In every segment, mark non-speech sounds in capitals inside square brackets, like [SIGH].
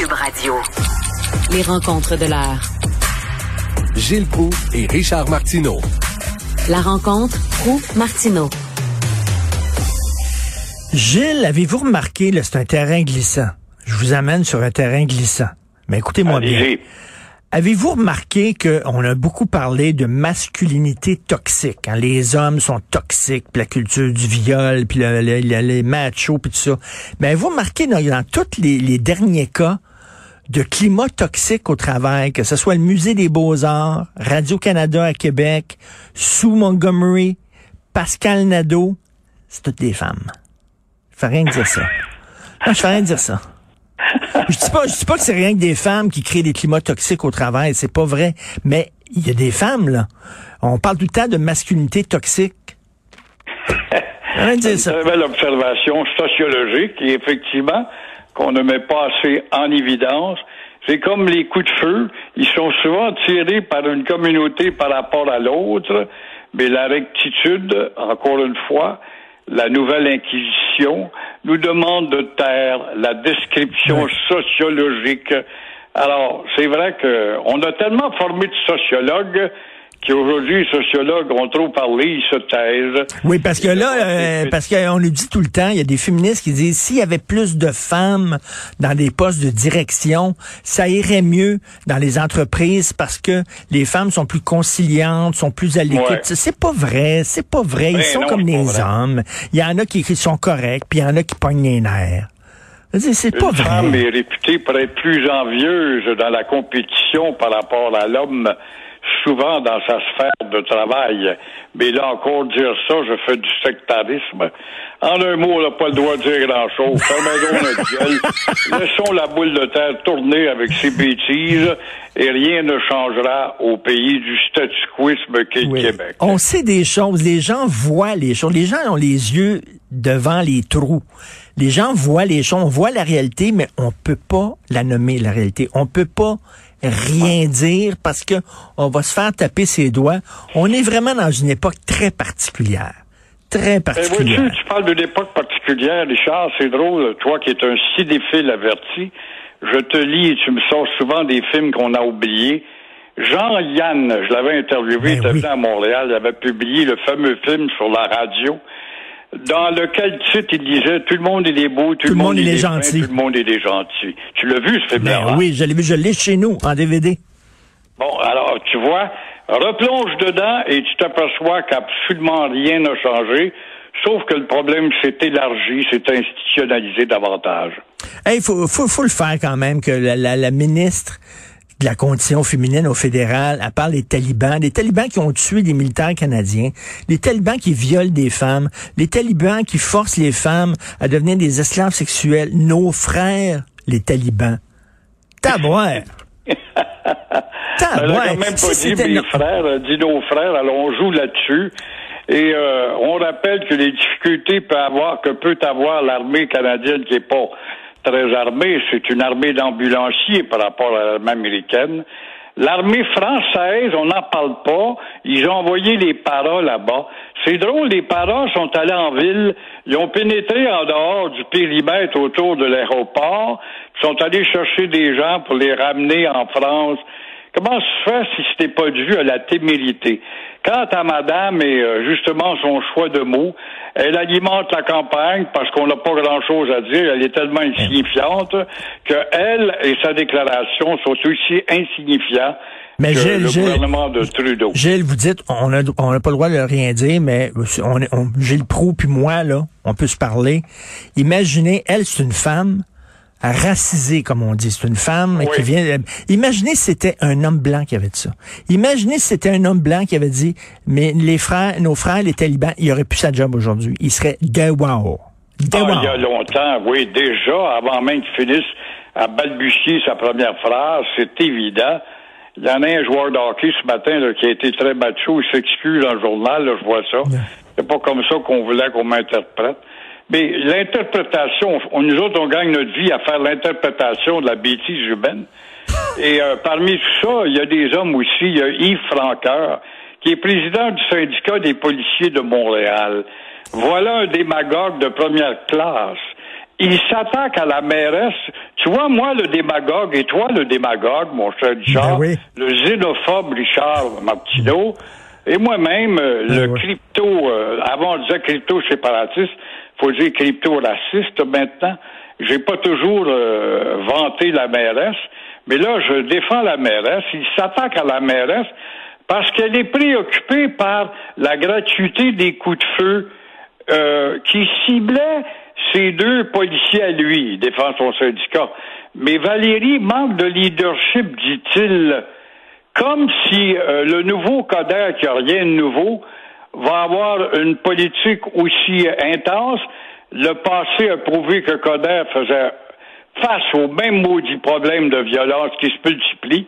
Cube Radio. Les rencontres de l'heure. Gilles Proux et Richard Martineau. La rencontre Proux-Martineau. Gilles, avez-vous remarqué, là, c'est un terrain glissant. Je vous amène sur un terrain glissant. Mais écoutez-moi bien. Avez-vous remarqué qu'on a beaucoup parlé de masculinité toxique? hein? Les hommes sont toxiques, puis la culture du viol, puis le- le- le- les machos, puis tout ça. Mais avez-vous remarqué dans, dans tous les, les derniers cas de climat toxique au travail, que ce soit le Musée des Beaux-Arts, Radio-Canada à Québec, Sue Montgomery, Pascal Nadeau, c'est toutes des femmes. Je fais rien que dire ça. Non, je fais rien que dire ça. Je dis pas, je dis pas que c'est rien que des femmes qui créent des climats toxiques au travail, c'est pas vrai. Mais il y a des femmes, là. On parle tout le temps de masculinité toxique. Rien que dire Une ça. très belle observation sociologique et effectivement qu'on ne met pas assez en évidence. C'est comme les coups de feu, ils sont souvent tirés par une communauté par rapport à l'autre, mais la rectitude, encore une fois, la nouvelle inquisition nous demande de taire la description sociologique. Alors, c'est vrai que on a tellement formé de sociologues qu'aujourd'hui, les sociologues ont trop parlé, ils se taisent. Oui, parce que là, euh, parce qu'on nous dit tout le temps, il y a des féministes qui disent s'il y avait plus de femmes dans des postes de direction, ça irait mieux dans les entreprises parce que les femmes sont plus conciliantes, sont plus à l'écoute. Ouais. C'est pas vrai, c'est pas vrai. Ils Ben sont non, comme vrai. hommes. Il y en a qui, qui sont corrects, puis il y en a qui pognent les nerfs. C'est pas Une femme vrai. est réputée pour être plus envieuse dans la compétition par rapport à l'homme, souvent dans sa sphère de travail. Mais là encore, dire ça, je fais du sectarisme. En un mot, on n'a pas le droit de dire grand-chose. Fermez donc notre gueule. [LAUGHS] Laissons la boule de terre tourner avec ses bêtises et rien ne changera au pays du statu quoisme qu'est le Oui. Québec. On sait des choses. Les gens voient les choses. Les gens ont les yeux devant les trous. Les gens voient les choses. On voit la réalité, mais on peut pas la nommer, la réalité. On peut pas rien dire parce que on va se faire taper ses doigts. On est vraiment dans une époque très particulière. Très Eh, particulière. tu parles d'une époque particulière, Richard, c'est drôle, toi qui es un cinéphile averti, je te lis et tu me sors souvent des films qu'on a oubliés. Jean-Yann, je l'avais interviewé, Ben il était oui. venu à Montréal, il avait publié le fameux film sur la radio, dans lequel titre il disait Tout le monde il est beau, tout, le monde il est gentil. tout le monde il est gentil. Tu l'as vu ce film-là? Ben hein? oui, je l'ai vu, je l'ai chez nous en DVD. Bon, alors, tu vois, replonge dedans et tu t'aperçois qu'absolument rien n'a changé, sauf que le problème s'est élargi, s'est institutionnalisé davantage. Il faut, faut, faut le faire quand même que la, la, la ministre de la condition féminine au fédéral, elle parle des talibans, des talibans qui ont tué des militaires canadiens, les talibans qui violent des femmes, les talibans qui forcent les femmes à devenir des esclaves sexuels, nos frères, les talibans. Tabouère! [LAUGHS] Tabouère! quand même pas Si dit mes frères, elle dit nos frères, alors on joue là-dessus. Et euh, on rappelle que les difficultés peut avoir, que peut avoir l'armée canadienne qui est pas très armée, c'est une armée d'ambulanciers par rapport à l'armée américaine. L'armée française, on n'en parle pas. Ils ont envoyé les paras là-bas. C'est drôle, les paras sont allés en ville. Ils ont pénétré en dehors du périmètre autour de l'aéroport. Ils sont allés chercher des gens pour les ramener en France. Comment se fait si c'était pas dû à la témérité? Quant à madame et euh, justement son choix de mots, elle alimente la campagne parce qu'on n'a pas grand-chose à dire. Elle est tellement insignifiante que elle et sa déclaration sont aussi insignifiants Mais que Gilles, le Gilles- gouvernement de Trudeau. Gilles, vous dites, on n'a pas le droit de rien dire, mais on, on, Gilles Proux puis moi, là, on peut se parler. Imaginez, elle, c'est une femme racisée, comme on dit. C'est une femme Oui. qui vient... Imaginez si c'était un homme blanc qui avait dit ça. Imaginez si c'était un homme blanc qui avait dit, mais les frères, nos frères, les talibans, il aurait pu sa job aujourd'hui. Il serait de wow. De Ah, wow. il y a longtemps, oui, déjà, avant même qu'il finisse à balbutier sa première phrase, c'est évident. Il y en a un joueur de hockey ce matin là, qui a été très macho, il s'excuse dans le journal, là, je vois ça. C'est pas comme ça qu'on voulait qu'on m'interprète. Mais l'interprétation, on- nous autres, on gagne notre vie à faire l'interprétation de la bêtise humaine. [LAUGHS] Et euh, parmi tout ça, il y a des hommes aussi. Il y a Yves Franqueur, qui est président du syndicat des policiers de Montréal. Voilà un démagogue de première classe. il s'attaque à la mairesse. Tu vois, moi, le démagogue, et toi, le démagogue, mon cher Richard, Ben oui. le xénophobe Richard Martineau, et moi-même, euh, Ben le oui. crypto, euh, avant on disait crypto-séparatiste, faut dire crypto-raciste maintenant. J'ai pas toujours euh, vanté la mairesse, mais là, je défends la mairesse. Il s'attaque à la mairesse parce qu'elle est préoccupée par la gratuité des coups de feu euh, qui ciblait ces deux policiers à lui. Il défend son syndicat. Mais Valérie manque de leadership, dit-il, comme si euh, le nouveau Coder, qui n'a rien de nouveau, va avoir une politique aussi intense. Le passé a prouvé que Coder faisait face aux mêmes maudits problèmes de violence qui se multiplient,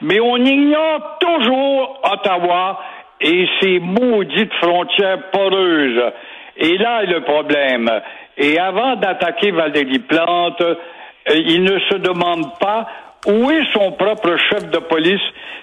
mais on ignore toujours Ottawa et ses maudites frontières poreuses. Et là est le problème. Et avant d'attaquer Valérie Plante, euh, il ne se demande pas où est son propre chef de police?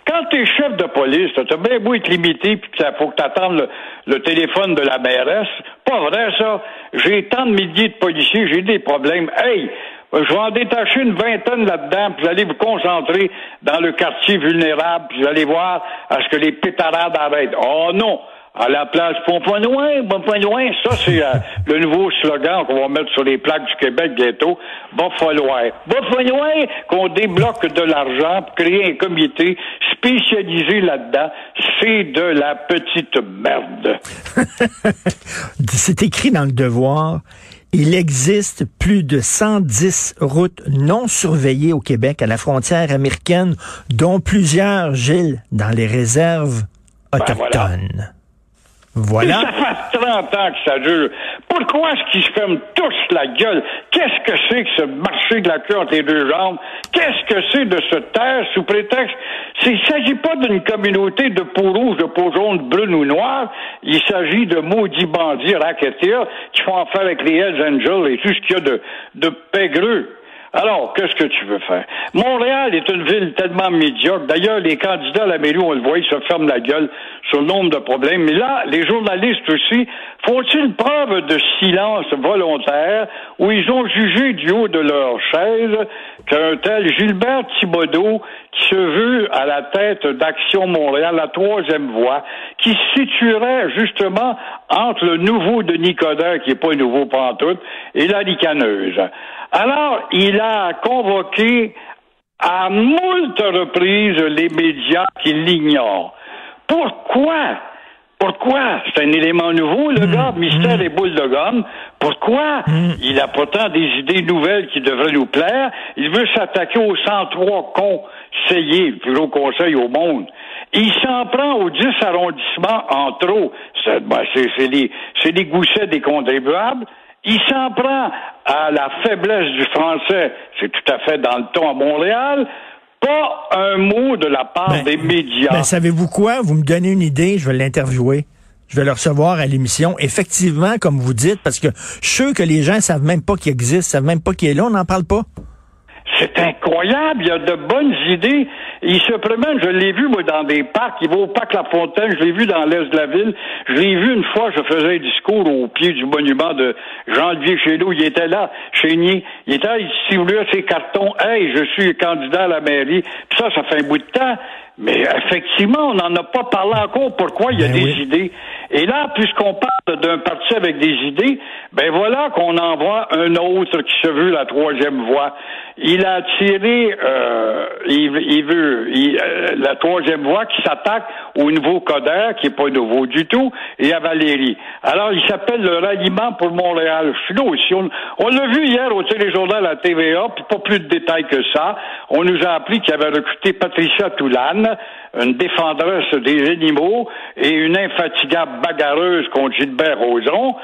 Quand tu es chef de police, t'as bien beau être limité, puis il faut que tu attendes le, le téléphone de la mairesse. Pas vrai, ça? J'ai tant de milliers de policiers, j'ai des problèmes. Hey, je vais en détacher une vingtaine là-dedans, puis vous allez vous concentrer dans le quartier vulnérable, puis vous allez voir à ce que les pétarades arrêtent. Oh non! À la place Pomponoin, Pomponoin, ça c'est euh, [LAUGHS] le nouveau slogan qu'on va mettre sur les plaques du Québec bientôt. Buffaloin. Buffaloin, qu'on débloque de l'argent pour créer un comité spécialisé là-dedans. C'est de la petite merde. [LAUGHS] C'est écrit dans le devoir. Il existe plus de 110 routes non surveillées au Québec à la frontière américaine, dont plusieurs, Gilles, dans les réserves autochtones. Voilà. Et ça fait 30 ans que ça dure. Pourquoi est-ce qu'ils se ferment tous la gueule? Qu'est-ce que c'est que ce marché de la queue entre les deux jambes? Qu'est-ce que c'est de se taire sous prétexte? Il ne s'agit pas d'une communauté de peau rouge, de peau jaune, brune ou noire. Il s'agit de maudits bandits racketteurs qui font affaire avec les Hells Angels et tout ce qu'il y a de, de pègreux. Alors, qu'est-ce que tu veux faire? Montréal est une ville tellement médiocre. D'ailleurs, les candidats à la mairie, on le voit, ils se ferment la gueule sur le nombre de problèmes. Mais là, les journalistes aussi, font-ils preuve de silence volontaire où ils ont jugé du haut de leur chaise qu'un tel Gilbert Thibodeau, qui se veut à la tête d'Action Montréal, la troisième voie, qui se situerait justement entre le nouveau de Nicodère, qui n'est pas nouveau pantoute, et la licaneuse. Alors, il a convoqué à moult reprises les médias qui l'ignorent. Pourquoi? Pourquoi? C'est un élément nouveau, le gars, mystère et boule de gomme. Pourquoi? Il a pourtant des idées nouvelles qui devraient nous plaire. Il veut s'attaquer aux 103 conseillers, le plus gros conseil au monde. Il s'en prend aux 10 arrondissements en trop. C'est ben, c'est- c'est les, c'est les goussets des contribuables. Il s'en prend à la faiblesse du français. C'est tout à fait dans le ton à Montréal. Pas un mot de la part Ben, des médias. Ben, savez-vous quoi? Vous me donnez une idée, je vais l'interviewer. Je vais le recevoir à l'émission. Effectivement, comme vous dites, parce que je suis sûr que les gens savent même pas qu'il existe, savent même pas qu'il est là, on n'en parle pas. C'est incroyable, il y a de bonnes idées. Il se promène, je l'ai vu moi dans des parcs, il va au parc La Fontaine, je l'ai vu dans l'est de la ville, je l'ai vu une fois, je faisais un discours au pied du monument de Jean-Olivier Chéneau, il était là, Chénier, il était là, il ciblait ses cartons, hey, je suis candidat à la mairie, puis ça, ça fait un bout de temps. Mais effectivement, on n'en a pas parlé encore. Pourquoi? Il y a Ben des oui. idées? Et là, puisqu'on parle d'un parti avec des idées, ben voilà qu'on envoie un autre qui se veut la troisième voie. Il a tiré, euh, il, il veut il- euh, la troisième voie qui s'attaque au nouveau Coder, qui est pas nouveau du tout, et à Valérie. Alors, il s'appelle le ralliement pour Montréal. Là aussi. On, on l'a vu hier au téléjournal à TVA, puis pas plus de détails que ça. On nous a appris qu'il avait recruté Patricia Toulane, une défendresse des animaux et une infatigable bagarreuse contre Gilbert Rozon.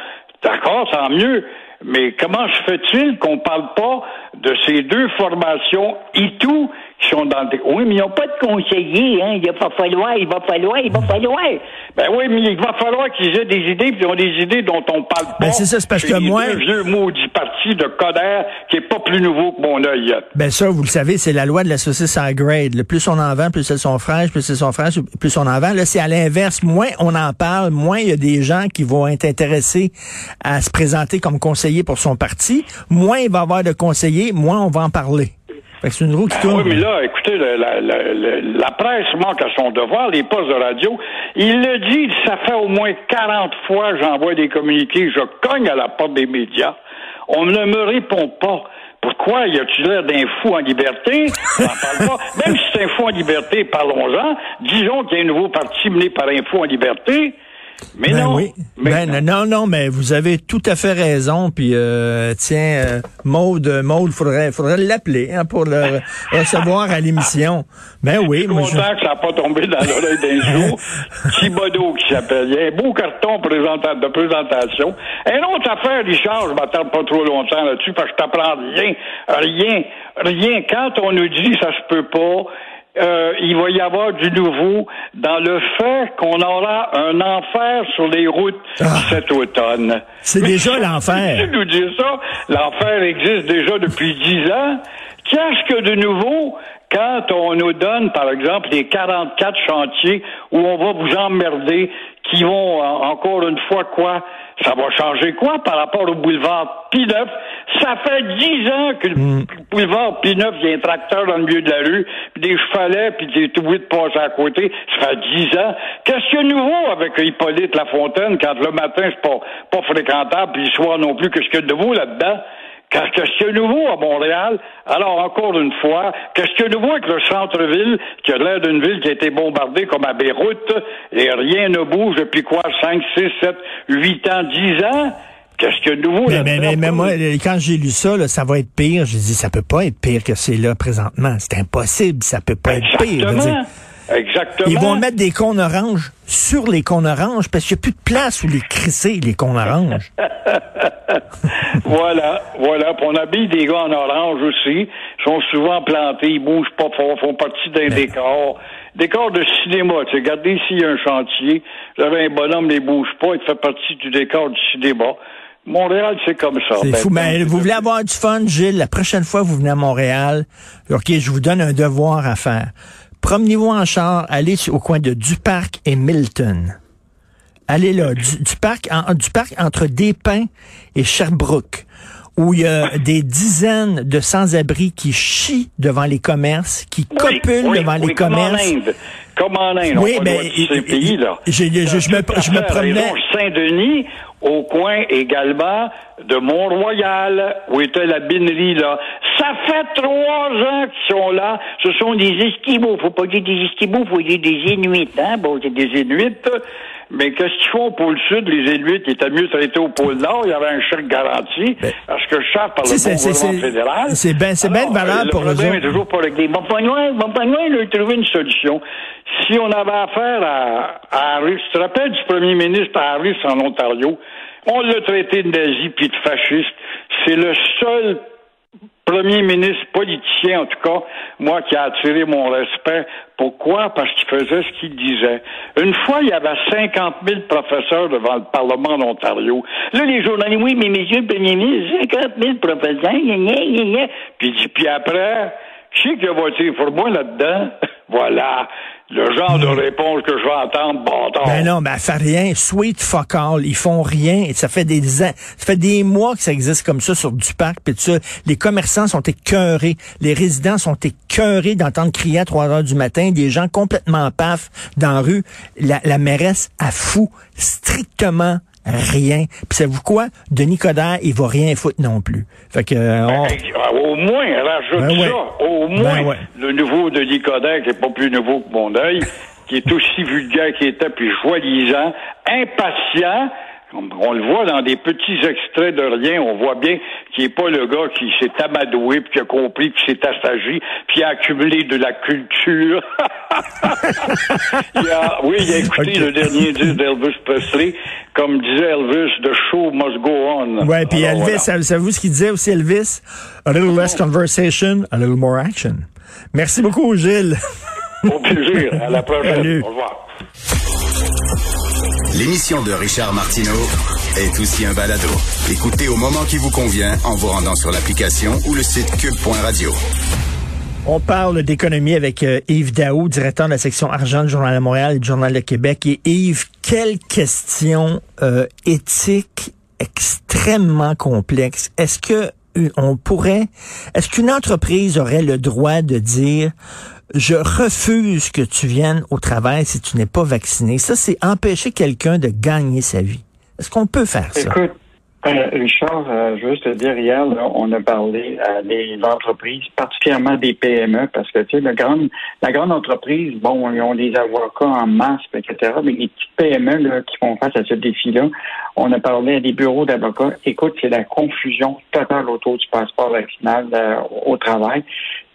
D'accord, tant mieux. Mais comment se fait-il qu'on parle pas de ces deux formations tout qui sont dans le... Oui, mais ils n'ont pas de conseillers, hein. Il va pas falloir, il va falloir, il va falloir. Ben oui, mais il va falloir qu'ils aient des idées, puis ils ont des idées dont on parle pas. Ben c'est ça, c'est parce que moi... un vieux maudit parti de Coder qui est pas plus nouveau que mon œil. Ben ça, vous le savez, c'est la loi de la saucisse à grade. Le plus on en vend, plus elles sont fraîches, plus elles sont fraîches, plus on en vend. Là, c'est à l'inverse. Moins on en parle, moins il y a des gens qui vont être intéressés à se présenter comme conseiller pour son parti. Moins il va y avoir de conseillers, moins on va en parler. C'est une roue qui tourne. oui, mais là, écoutez, la, presse manque à son devoir, les postes de radio. Il le dit, ça fait au moins 40 fois que j'envoie des communiqués, je cogne à la porte des médias. On ne me répond pas. Pourquoi? Y a-t-il l'air d'un fou en liberté? parle pas. Même si c'est un fou en liberté, parlons-en. Disons qu'il y a un nouveau parti mené par un fou en liberté. Mais ben non. Oui. ben, non. non, mais vous avez tout à fait raison. Puis euh, tiens, euh, Maude, Maude, faudrait, faudrait l'appeler hein, pour le [LAUGHS] recevoir à l'émission. Ben oui. Je suis content que ça n'a pas tombé dans l'oreille d'un [LAUGHS] jour. Thibodeau qui s'appelle. Il y a un beau carton de présentation. Et autre affaire, Richard, je m'attarde pas trop longtemps là-dessus parce que je t'apprends rien, rien, rien. Quand on nous dit ça se peut pas, euh, il va y avoir du nouveau dans le fait qu'on aura un enfer sur les routes ah. cet automne. C'est déjà l'enfer. Tu nous dis ça, l'enfer existe déjà depuis dix ans. Qu'est-ce que de nouveau quand on nous donne, par exemple, les 44 chantiers où on va vous emmerder, qui vont encore une fois quoi? Ça va changer quoi par rapport au boulevard P9? Ça fait dix ans que le hmm. boulevard P9, il y a un tracteur dans le milieu de la rue, puis des chevalets, puis des tout de passer à côté. Ça fait dix ans. Qu'est-ce qu'il y a de nouveau avec Hippolyte Lafontaine quand le matin, c'est pas, pas fréquentable, puis le soir non plus? Qu'est-ce qu'il y a de nouveau là-dedans? Qu'est-ce qu'il y a nouveau à Montréal? Alors, encore une fois, qu'est-ce qu'il y a nouveau avec le centre-ville, qui a l'air d'une ville qui a été bombardée comme à Beyrouth, et rien ne bouge depuis quoi? 5, 6, 7, 8 ans, 10 ans? Qu'est-ce qu'il y a de nouveau mais, mais, mais, moi, quand j'ai lu ça, là, ça va être pire. J'ai dit, ça peut pas être pire que c'est là présentement. C'est impossible. Ça peut pas être pire. Exactement. Ils vont mettre des cônes oranges sur les cônes oranges parce qu'il n'y a plus de place où les crisser, les cônes oranges. [LAUGHS] voilà, voilà. Puis on habille des gars en orange aussi. Ils sont souvent plantés, ils bougent pas fort, font partie d'un décor. Décor de cinéma, tu sais, regardez ici, il y a un chantier. J'avais un bonhomme, il bouge pas, il fait partie du décor du cinéma. Montréal, c'est comme ça. C'est ben, fou. Mais vous voulez avoir du fun, Gilles? La prochaine fois que vous venez à Montréal, OK, je vous donne un devoir à faire. Promenez-vous en char, allez au coin de Duparc et Milton. Allez là, du, parc, du parc entre Despins et Sherbrooke, où il y a des dizaines de sans-abri qui chient devant les commerces, qui copulent devant les commerces. Comme en Inde. Oui, mais ben, pays, là. Je, je, je, me, je me promenais. Saint-Denis, au coin également de Mont-Royal, où était la binerie, là. Ça fait trois ans qu'ils sont là. Ce sont des esquimaux. Faut pas dire des esquimaux, faut dire des Inuits, hein. Bon, c'est des Inuits. Mais qu'est-ce qu'ils font au pôle sud, les qui étaient mieux traités au pôle nord? Il y avait un chèque garanti. Ben, parce que je par le gouvernement fédéral. C'est bien, c'est bien valable pour eux. Le problème est toujours pas réglé. Bon, pas loin, bon, pas loin, il a trouvé une solution. Si on avait affaire à, à Harris, tu te rappelles du premier ministre Harris en Ontario? On l'a traité de nazi puis de fasciste. C'est le seul premier ministre politicien, en tout cas, moi, qui a attiré mon respect. Pourquoi? Parce qu'il faisait ce qu'il disait. Une fois, il y avait 50 000 professeurs devant le Parlement d'Ontario. Là, les journalistes, oui, mais messieurs le premier ministre, 50 000 professeurs, gna, gna, gna, Puis, puis après, qui c'est qui a voté pour moi là-dedans? [LAUGHS] voilà le genre de hmm. réponse que je vais entendre, bâtard. Ben non, ben fait rien. Sweet fuck all. Ils font rien. Et ça fait des ça fait des mois que ça existe comme ça sur du parc. Puis ça, les commerçants sont écœurés. Les résidents sont écœurés d'entendre crier à 3 heures du matin. Des gens complètement paf dans la rue. La, la mairesse a fou strictement rien. Puis savez-vous quoi? Denis Coderre, il va rien foutre non plus. Fait que euh, ben, au moins, rajoute ben ça. Au ben moins le nouveau Denis Coderre, qui est pas plus nouveau que mon œil, qui est aussi vulgaire qu'il était, puis joyeux, impatient, on le voit dans des petits extraits de rien, on voit bien qu'il n'est pas le gars qui s'est amadoué, puis qui a compris, puis s'est assagi, puis a accumulé de la culture. [LAUGHS] Il a- oui, il a écouté le dernier disque d'Elvis Presley. Comme disait Elvis, the show must go on. Ouais, puis Elvis, voilà. savez-vous ce qu'il disait aussi, Elvis? A little less conversation, a little more action. Merci beaucoup, Gilles. Au plaisir. À la prochaine. Salut. Au revoir. L'émission de Richard Martineau est aussi un balado. Écoutez au moment qui vous convient en vous rendant sur l'application ou le site cube.radio. On parle d'économie avec euh, Yves Daou, directeur de la section argent du Journal de Montréal et du Journal de Québec. Et Yves, quelle question euh, éthique extrêmement complexe. Est-ce que euh, on pourrait, est-ce qu'une entreprise aurait le droit de dire je refuse que tu viennes au travail si tu n'es pas vacciné? Ça, c'est empêcher quelqu'un de gagner sa vie. Est-ce qu'on peut faire ça? Richard, euh, je veux juste te dire, hier, là, on a parlé à des entreprises, particulièrement des PME, parce que, tu sais, la grande, la grande entreprise, bon, ils ont des avocats en masse, etc., mais les petites PME là, qui font face à ce défi-là, on a parlé à des bureaux d'avocats. Écoute, c'est la confusion totale autour du passeport vaccinal euh, au travail,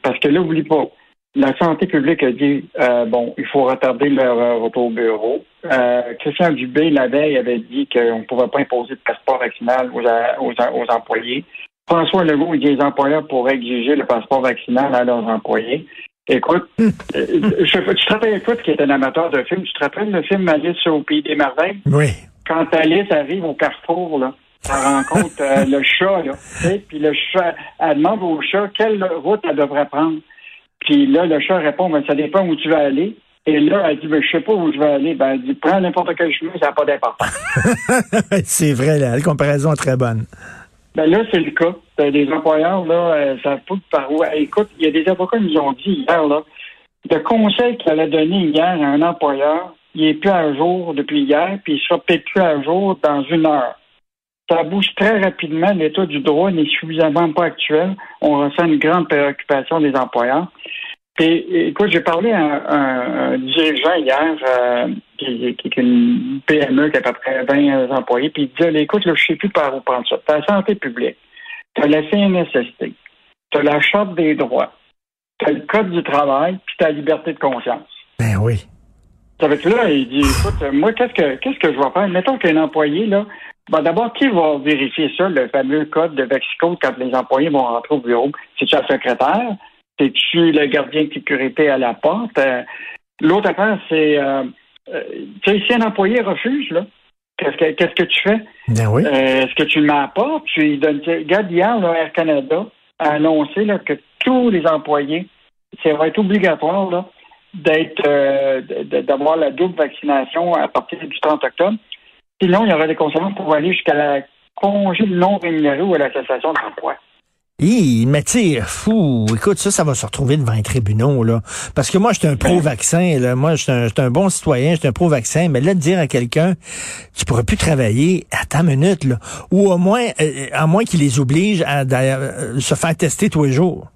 parce que là, oublie pas, la santé publique a dit euh, bon, il faut retarder leur euh, retour au bureau. Euh, Christian Dubé, la veille, avait dit qu'on ne pouvait pas imposer de passeport vaccinal aux, aux, aux employés. François Legault, il dit les employeurs pourraient exiger le passeport vaccinal à leurs employés. Écoute, euh, je, tu te rappelles, écoute, qui est un amateur de film, tu te rappelles le film Alice au Pays des Merveilles? Oui. quand Alice arrive au carrefour, là, elle rencontre euh, [LAUGHS] le chat, là, puis le chat, elle demande au chat quelle route elle devrait prendre. Puis là, le chat répond, ben, ça dépend où tu vas aller. Et là, elle dit, ben, je sais pas où je vais aller. Ben, elle dit, prends n'importe quel chemin, ça n'a pas d'importance. [LAUGHS] c'est vrai, la, la comparaison est très bonne. Ben là, c'est le cas. T'as des employeurs, là, euh, ça fout par où. Écoute, il y a des avocats qui nous ont dit hier, là, le conseil qu'elle a donné hier à un employeur, il est plus à jour depuis hier, puis il sera peut-être plus à jour dans une heure. Ça bouge très rapidement. L'état du droit n'est suffisamment pas actuel. On ressent une grande préoccupation des employeurs. Puis, écoute, j'ai parlé à un, un- un dirigeant hier, euh, qui, qui est une PME qui a à peu près 20 employés, puis il disait, écoute, là, je sais plus par où prendre ça. T'as la santé publique, t'as la CNSST, t'as la Charte des droits, t'as le Code du travail, puis t'as la liberté de conscience. Ben oui. Ça veut dire là, il dit, écoute, moi, qu'est-ce que qu'est-ce que je vais faire? Mettons qu'un employé, là, ben d'abord, qui va vérifier ça, le fameux code de Vexicode, quand les employés vont rentrer au bureau? C'est-tu la secrétaire? C'est-tu le gardien de sécurité à la porte? Euh, L'autre affaire, c'est, euh, euh, si un employé refuse, là, qu'est-ce que, qu'est-ce que tu fais? Ben oui. Euh, Est-ce que tu le mets à la porte? Tu lui donnes, regarde, hier, là, Air Canada a annoncé là, que tous les employés, ça va être obligatoire là, d'être euh, d'avoir la double vaccination à partir du 30 octobre. Sinon, il y aura des conséquences pour aller jusqu'à la congé non rémunéré ou à la cessation d'emploi. Hi, mais tu sais, fou, écoute, ça, ça va se retrouver devant les tribunaux, là. Parce que moi, j'étais un pro-vaccin, là. Moi, j'étais un, un bon citoyen, j'étais un pro-vaccin, mais là, de dire à quelqu'un, tu pourrais plus travailler, attends une minute, là. Ou au moins, euh, à moins qu'il les oblige à, euh, se faire tester tous les jours.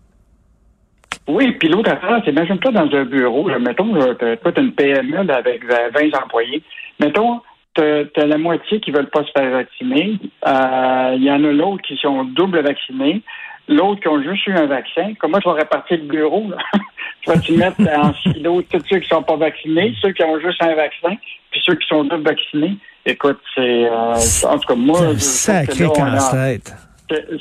Oui, puis l'autre affaire, c'est imagine-toi dans un bureau, là, mettons, là, t'as, une PME là, avec euh, 20 employés. Mettons, t'as, t'as la moitié qui veulent pas se faire vacciner. Euh, Il y en a l'autre qui sont double vaccinés. L'autre qui ont juste eu un vaccin. Comment tu vas répartir le bureau? Là? [LAUGHS] tu vas-tu mettre en silo tous ceux qui sont pas vaccinés, ceux qui ont juste un vaccin, puis ceux qui sont double vaccinés? Écoute, c'est... euh, en tout cas, moi... je- C'est un je sacré casse-tête.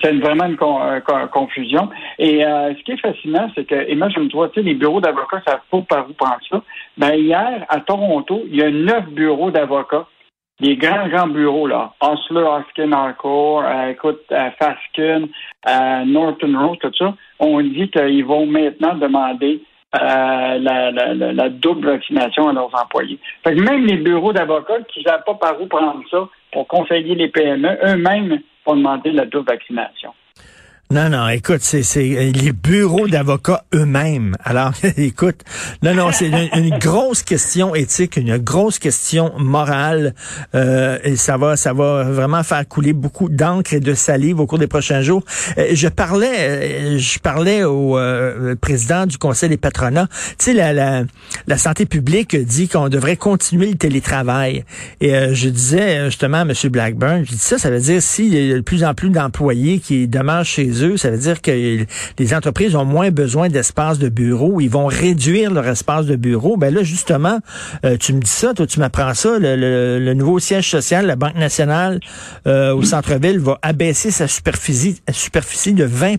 c'est vraiment une con- euh, con- confusion. Et euh, ce qui est fascinant, c'est que, imagine-toi, tu sais, les bureaux d'avocats savent pas par où prendre ça. Ben, hier, à Toronto, il y a neuf bureaux d'avocats. Des grands, grands bureaux, là. Osler, Hoskin, Harcourt, euh, écoute, euh, Fasken, euh, Norton Rose, tout ça. On dit qu'ils vont maintenant demander euh, la, la, la, double vaccination à leurs employés. Fait que même les bureaux d'avocats qui savent pas par où prendre ça pour conseiller les PME, eux-mêmes vont demander la double vaccination. Non, non, écoute, c'est euh, les bureaux d'avocats eux-mêmes. Alors, [LAUGHS] écoute, non, non, c'est une, grosse question éthique, une grosse question morale, euh, et ça va, ça va vraiment faire couler beaucoup d'encre et de salive au cours des prochains jours. Euh, je parlais, euh, je parlais au président du Conseil des patronats. Tu sais, la, la, la santé publique dit qu'on devrait continuer le télétravail. Et je disais justement à M. Blackburn, je dis ça, ça veut dire s'il y a de plus en plus d'employés qui demeurent chez Ça veut dire que les entreprises ont moins besoin d'espace de bureau. Ils vont réduire leur espace de bureau. Ben là, justement, euh, tu me dis ça, toi, tu m'apprends ça. Le, nouveau siège social, la Banque nationale euh, au centre-ville, va abaisser sa superficie, superficie de 20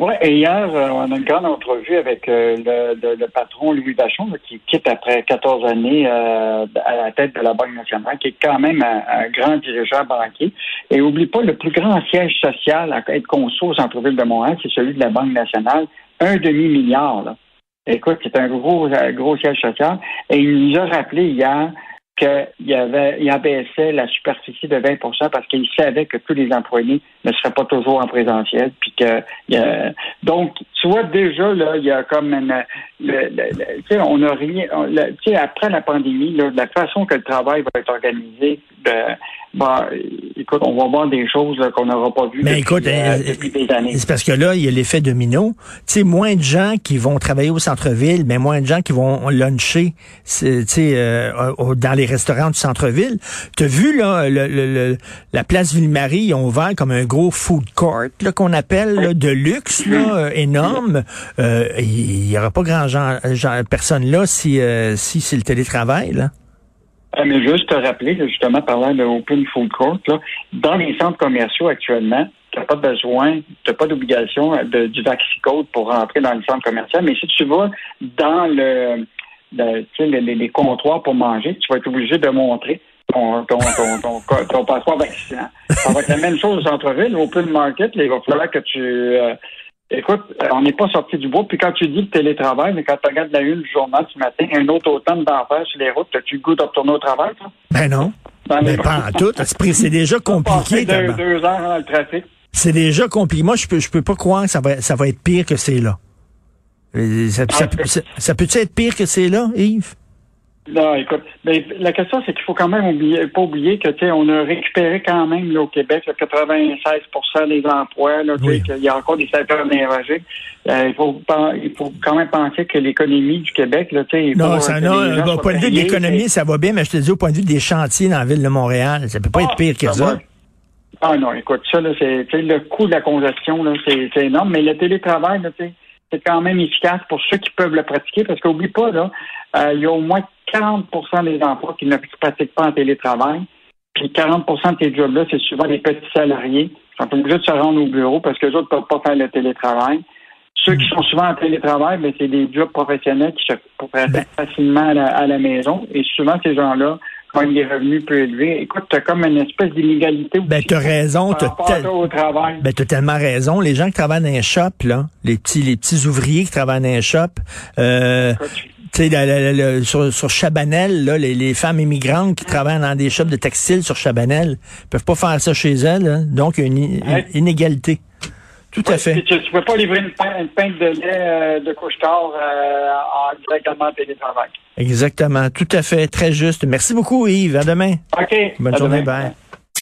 oui, et hier, euh, on a une grande entrevue avec euh, le, patron Louis Vachon, qui quitte après 14 années euh, à la tête de la Banque nationale, qui est quand même un, grand dirigeant banquier. Et oublie pas, le plus grand siège social à être conçu au centre-ville de Montréal, c'est celui de la Banque nationale, un demi-milliard. Écoute, c'est un gros, gros siège social. Et il nous a rappelé hier qu'il avait, il abaissait la superficie de 20% parce qu'il savait que tous les employés ne seraient pas toujours en présentiel, puis que donc tu vois déjà là, il y a comme une, le, on a rien, tu sais après la pandémie, là, la façon que le travail va être organisé, ben, bah, écoute, on va voir des choses qu'on n'aura pas vues depuis, écoute, euh, depuis des années. C'est parce que là, il y a l'effet domino. Tu sais, moins de gens qui vont travailler au centre-ville, mais moins de gens qui vont luncher, tu sais, euh, dans les restaurants du centre-ville. Tu as vu, là, le, la place Ville-Marie, ils ont ouvert comme un gros food court, qu'on appelle, de luxe, euh, énorme. Il y, aura pas grand gens, personne là si, si c'est le télétravail, là. Ah, mais juste te rappeler, justement, parlant de Open Food Court, là, dans les centres commerciaux actuellement, tu n'as pas besoin, tu n'as pas d'obligation du vaccicode pour rentrer dans le centre commercial, mais si tu vas dans le, les, les, comptoirs pour manger, tu vas être obligé de montrer ton, ton, ton, ton, passeport vaccinant. Ça va être la même chose au centre-ville, Open Market, il va falloir que tu... Euh, Écoute, euh, on n'est pas sorti du bois. Puis quand tu dis le télétravail, mais quand tu regardes la une du journal ce matin, un autre automne d'enfer sur les routes, as-tu le goût de retourner au travail, toi? Ben non. mais pas en tout. C'est déjà compliqué. Deux, deux heures dans le trafic. C'est déjà compliqué. Moi, je peux, je peux pas croire que ça va, ça va être pire que c'est là. Euh, ça, ça, ah, ça, ça peut-tu être pire que c'est là, Yves? Non, écoute, ben, la question, c'est qu'il faut quand même oublier, pas oublier que, tu sais, on a récupéré quand même, là, au Québec, 96% des emplois, là, il y a encore des secteurs énergétiques. Euh, il, faut, il faut quand même penser que l'économie du Québec, là, tu sais... Non, ça, non, au point de vue de l'économie, ça va bien, mais je te dis, au point de vue des chantiers dans la ville de Montréal, ça peut pas être pire que ah, ça. Ah non, écoute, ça, là, c'est, le coût de la congestion, là, c'est, énorme, mais le télétravail, là, tu sais, c'est quand même efficace pour ceux qui peuvent le pratiquer, parce qu'oublie pas, là, euh, il y a au moins 40% des emplois qui ne pratiquent pas en télétravail. Puis 40 de ces jobs-là, c'est souvent des petits salariés qui sont obligés de se rendre au bureau parce que les autres ne peuvent pas faire le télétravail. Ceux qui sont souvent en télétravail, ben, c'est des jobs professionnels qui se pratiquent ben. facilement à la, maison. Et souvent, ces gens-là ont des revenus plus élevés. Écoute, tu as comme une espèce d'inégalité. Ben, tu as raison. Tu as ben, tellement raison. Les gens qui travaillent dans un shop, là, les petits, les petits ouvriers qui travaillent dans un shop, euh, tu sais, sur, sur Chabanel, là, les, femmes immigrantes qui travaillent dans des shops de textiles sur Chabanel peuvent pas faire ça chez elles. Hein. Donc, il y a une, inégalité. Tout à fait. Tu ne peux pas livrer une, pinte, de lait euh, de couche-tard euh, en directement télétravail. Exactement. Tout à fait. Très juste. Merci beaucoup, Yves. À demain. OK. Bonne journée. Bye.